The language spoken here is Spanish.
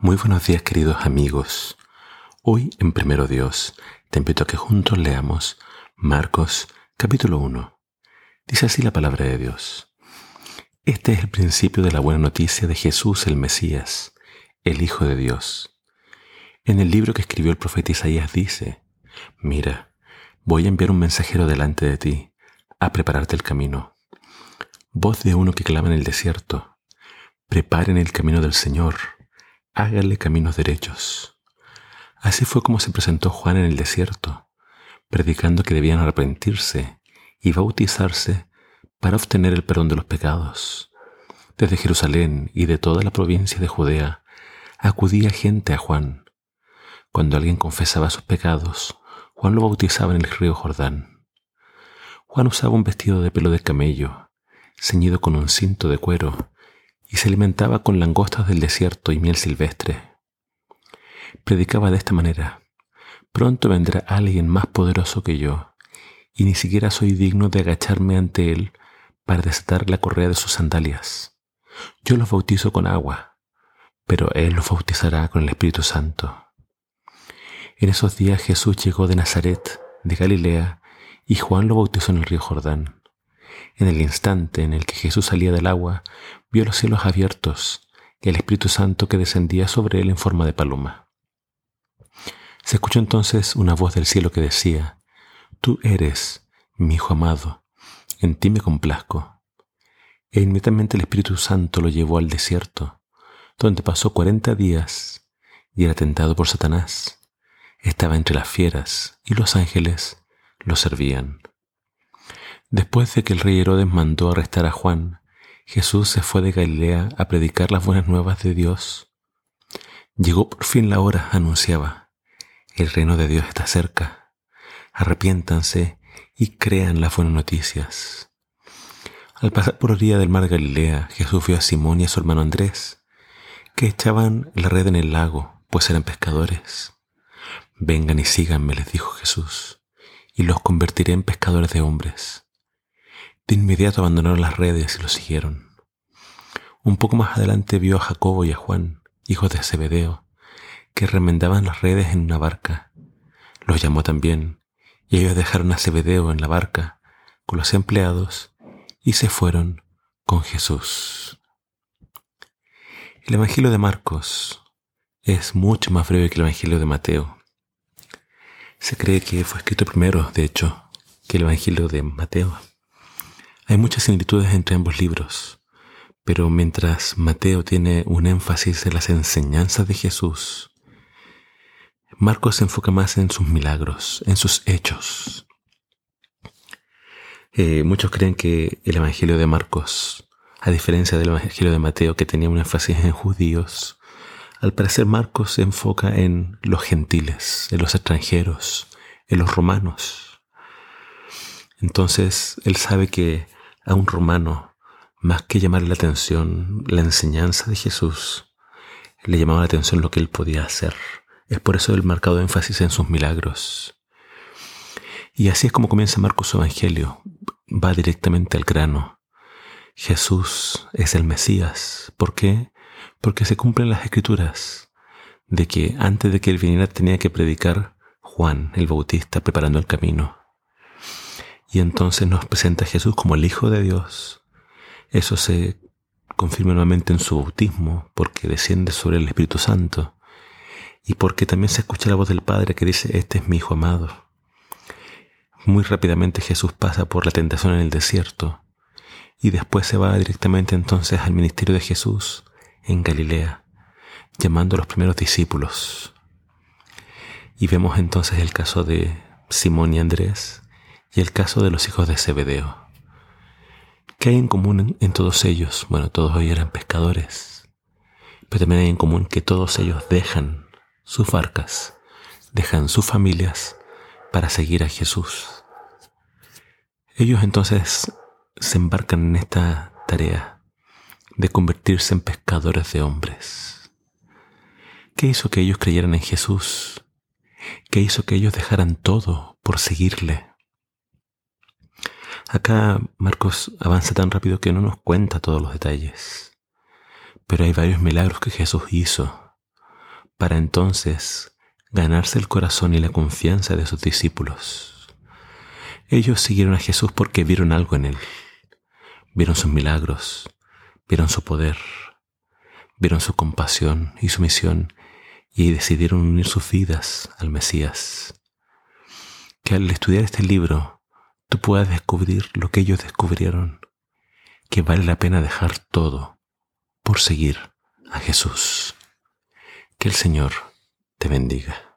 Muy buenos días queridos amigos. Hoy en Primero Dios te invito a que juntos leamos Marcos capítulo 1. Dice así la palabra de Dios. Este es el principio de la buena noticia de Jesús el Mesías, el Hijo de Dios. En el libro que escribió el profeta Isaías dice, Mira, voy a enviar un mensajero delante de ti, a prepararte el camino. Voz de uno que clama en el desierto, preparen el camino del Señor hágale caminos derechos. Así fue como se presentó Juan en el desierto, predicando que debían arrepentirse y bautizarse para obtener el perdón de los pecados. Desde Jerusalén y de toda la provincia de Judea acudía gente a Juan. Cuando alguien confesaba sus pecados, Juan lo bautizaba en el río Jordán. Juan usaba un vestido de pelo de camello, ceñido con un cinto de cuero, y se alimentaba con langostas del desierto y miel silvestre. Predicaba de esta manera, pronto vendrá alguien más poderoso que yo, y ni siquiera soy digno de agacharme ante él para desatar la correa de sus sandalias. Yo los bautizo con agua, pero él los bautizará con el Espíritu Santo. En esos días Jesús llegó de Nazaret, de Galilea, y Juan lo bautizó en el río Jordán. En el instante en el que Jesús salía del agua, vio los cielos abiertos y el Espíritu Santo que descendía sobre él en forma de paloma. Se escuchó entonces una voz del cielo que decía, Tú eres mi Hijo amado, en ti me complazco. E inmediatamente el Espíritu Santo lo llevó al desierto, donde pasó cuarenta días y era tentado por Satanás. Estaba entre las fieras y los ángeles lo servían. Después de que el rey Herodes mandó arrestar a Juan, Jesús se fue de Galilea a predicar las buenas nuevas de Dios. Llegó por fin la hora, anunciaba. El reino de Dios está cerca. Arrepiéntanse y crean las buenas noticias. Al pasar por orilla del mar Galilea, Jesús vio a Simón y a su hermano Andrés, que echaban la red en el lago, pues eran pescadores. Vengan y síganme, les dijo Jesús, y los convertiré en pescadores de hombres. De inmediato abandonaron las redes y lo siguieron. Un poco más adelante vio a Jacobo y a Juan, hijos de Zebedeo, que remendaban las redes en una barca. Los llamó también, y ellos dejaron a Zebedeo en la barca con los empleados y se fueron con Jesús. El Evangelio de Marcos es mucho más breve que el Evangelio de Mateo. Se cree que fue escrito primero, de hecho, que el Evangelio de Mateo. Hay muchas similitudes entre ambos libros, pero mientras Mateo tiene un énfasis en las enseñanzas de Jesús, Marcos se enfoca más en sus milagros, en sus hechos. Eh, muchos creen que el Evangelio de Marcos, a diferencia del Evangelio de Mateo que tenía un énfasis en judíos, al parecer Marcos se enfoca en los gentiles, en los extranjeros, en los romanos. Entonces, él sabe que a un romano, más que llamarle la atención la enseñanza de Jesús, le llamaba la atención lo que él podía hacer. Es por eso el marcado énfasis en sus milagros. Y así es como comienza Marcos Evangelio. Va directamente al grano. Jesús es el Mesías. ¿Por qué? Porque se cumplen las escrituras de que antes de que él viniera tenía que predicar Juan el Bautista preparando el camino. Y entonces nos presenta a Jesús como el Hijo de Dios. Eso se confirma nuevamente en su bautismo, porque desciende sobre el Espíritu Santo. Y porque también se escucha la voz del Padre que dice, este es mi Hijo amado. Muy rápidamente Jesús pasa por la tentación en el desierto y después se va directamente entonces al ministerio de Jesús en Galilea, llamando a los primeros discípulos. Y vemos entonces el caso de Simón y Andrés, y el caso de los hijos de Zebedeo. ¿Qué hay en común en, todos ellos? Bueno, todos ellos eran pescadores, pero también hay en común que todos ellos dejan sus barcas, dejan sus familias para seguir a Jesús. Ellos entonces se embarcan en esta tarea de convertirse en pescadores de hombres. ¿Qué hizo que ellos creyeran en Jesús? ¿Qué hizo que ellos dejaran todo por seguirle? Acá Marcos avanza tan rápido que no nos cuenta todos los detalles, pero hay varios milagros que Jesús hizo. para entonces ganarse el corazón y la confianza de sus discípulos. Ellos siguieron a Jesús porque vieron algo en él. Vieron sus milagros, vieron su poder, vieron su compasión y su misión y decidieron unir sus vidas al Mesías. Que al estudiar este libro tú puedas descubrir lo que ellos descubrieron, que vale la pena dejar todo por seguir a Jesús. Que el Señor te bendiga.